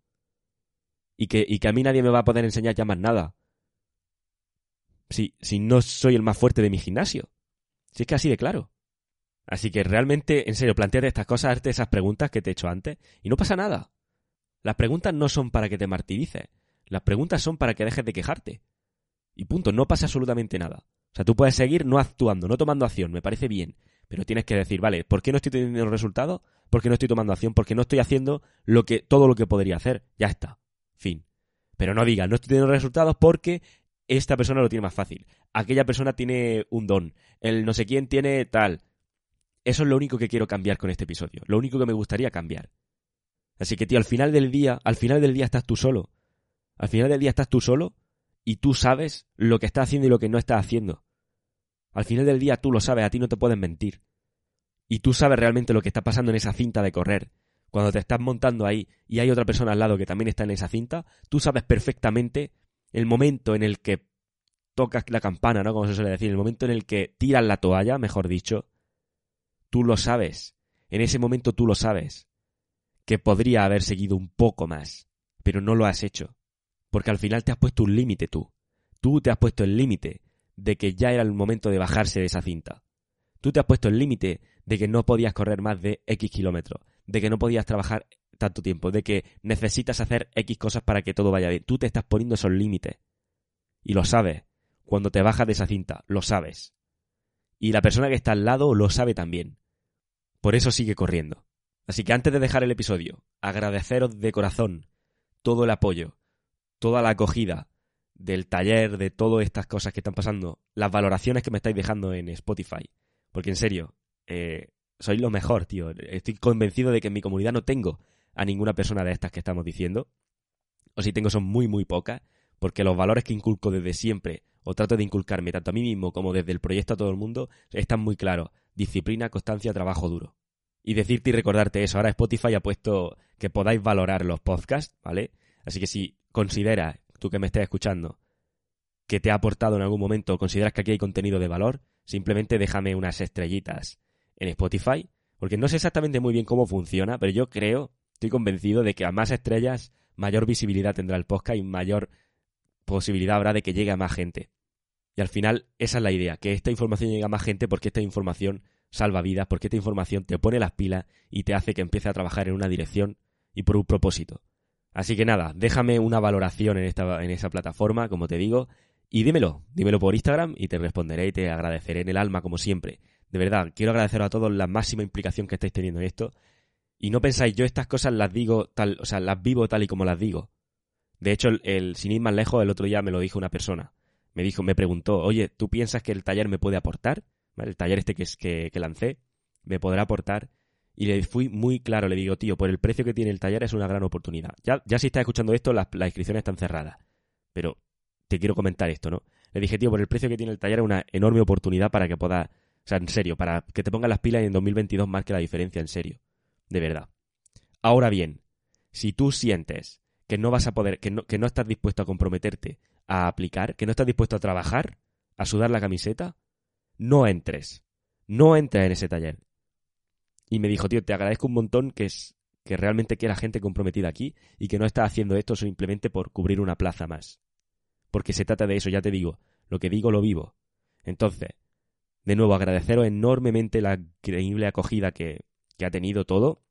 Y que, y que a mí nadie me va a poder enseñar ya más nada. Si, si no soy el más fuerte de mi gimnasio. Si es que así de claro. Así que realmente, en serio, planteate estas cosas, hazte esas preguntas que te he hecho antes, y no pasa nada. Las preguntas no son para que te martirices, las preguntas son para que dejes de quejarte. Y punto, no pasa absolutamente nada. O sea, tú puedes seguir no actuando, no tomando acción, me parece bien, pero tienes que decir, vale, ¿por qué no estoy teniendo resultados? ¿Por qué no estoy tomando acción? ¿Por qué no estoy haciendo lo que, todo lo que podría hacer? Ya está. Fin. Pero no digas, no estoy teniendo resultados porque esta persona lo tiene más fácil. Aquella persona tiene un don. El no sé quién tiene tal. Eso es lo único que quiero cambiar con este episodio. Lo único que me gustaría cambiar. Así que, tío, al final del día, al final del día estás tú solo. Al final del día estás tú solo y tú sabes lo que estás haciendo y lo que no estás haciendo. Al final del día tú lo sabes, a ti no te pueden mentir. Y tú sabes realmente lo que está pasando en esa cinta de correr. Cuando te estás montando ahí y hay otra persona al lado que también está en esa cinta, tú sabes perfectamente el momento en el que tocas la campana, ¿no? Como se suele decir, el momento en el que tiras la toalla, mejor dicho, tú lo sabes. En ese momento tú lo sabes. Que podría haber seguido un poco más, pero no lo has hecho. Porque al final te has puesto un límite tú. Tú te has puesto el límite de que ya era el momento de bajarse de esa cinta. Tú te has puesto el límite de que no podías correr más de X kilómetros, de que no podías trabajar tanto tiempo, de que necesitas hacer X cosas para que todo vaya bien. Tú te estás poniendo esos límites. Y lo sabes. Cuando te bajas de esa cinta, lo sabes. Y la persona que está al lado lo sabe también. Por eso sigue corriendo. Así que antes de dejar el episodio, agradeceros de corazón todo el apoyo, toda la acogida del taller, de todas estas cosas que están pasando, las valoraciones que me estáis dejando en Spotify. Porque en serio, eh, sois lo mejor, tío. Estoy convencido de que en mi comunidad no tengo a ninguna persona de estas que estamos diciendo. O si tengo son muy, muy pocas. Porque los valores que inculco desde siempre, o trato de inculcarme tanto a mí mismo como desde el proyecto a todo el mundo, están muy claros disciplina, constancia, trabajo duro. Y decirte y recordarte eso. Ahora Spotify ha puesto que podáis valorar los podcasts, ¿vale? Así que si consideras, tú que me estés escuchando, que te ha aportado en algún momento, consideras que aquí hay contenido de valor, simplemente déjame unas estrellitas en Spotify, porque no sé exactamente muy bien cómo funciona, pero yo creo, estoy convencido de que a más estrellas, mayor visibilidad tendrá el podcast y mayor posibilidad habrá de que llegue a más gente. Y al final, esa es la idea, que esta información llegue a más gente porque esta información salva vidas, porque esta información te pone las pilas y te hace que empiece a trabajar en una dirección y por un propósito. Así que nada, déjame una valoración en, esta, en esa plataforma, como te digo, y dímelo, dímelo por Instagram y te responderé y te agradeceré en el alma, como siempre. De verdad, quiero agradecer a todos la máxima implicación que estáis teniendo en esto. Y no pensáis, yo estas cosas las digo tal, o sea, las vivo tal y como las digo. De hecho, el, sin ir más lejos, el otro día me lo dijo una persona. Me dijo, me preguntó, oye, ¿tú piensas que el taller me puede aportar? El taller este que, que, que lancé, ¿me podrá aportar? Y le fui muy claro, le digo, tío, por el precio que tiene el taller es una gran oportunidad. Ya, ya si estás escuchando esto, las, las inscripciones están cerradas. Pero te quiero comentar esto, ¿no? Le dije, tío, por el precio que tiene el taller es una enorme oportunidad para que puedas, o sea, en serio, para que te pongas las pilas y en 2022 marque la diferencia, en serio. De verdad. Ahora bien, si tú sientes que no vas a poder, que no, que no estás dispuesto a comprometerte a aplicar, que no estás dispuesto a trabajar, a sudar la camiseta, no entres. No entres en ese taller. Y me dijo, tío, te agradezco un montón que, es, que realmente quiera gente comprometida aquí y que no está haciendo esto simplemente por cubrir una plaza más. Porque se trata de eso, ya te digo, lo que digo lo vivo. Entonces, de nuevo, agradeceros enormemente la increíble acogida que, que ha tenido todo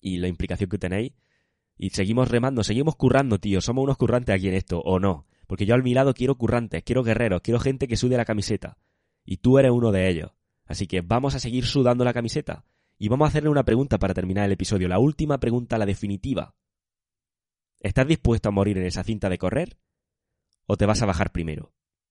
y la implicación que tenéis. Y seguimos remando, seguimos currando, tío. Somos unos currantes aquí en esto, ¿o no? Porque yo al mi lado quiero currantes, quiero guerreros, quiero gente que sude la camiseta. Y tú eres uno de ellos. Así que vamos a seguir sudando la camiseta. Y vamos a hacerle una pregunta para terminar el episodio. La última pregunta, la definitiva. ¿Estás dispuesto a morir en esa cinta de correr? ¿O te vas a bajar primero?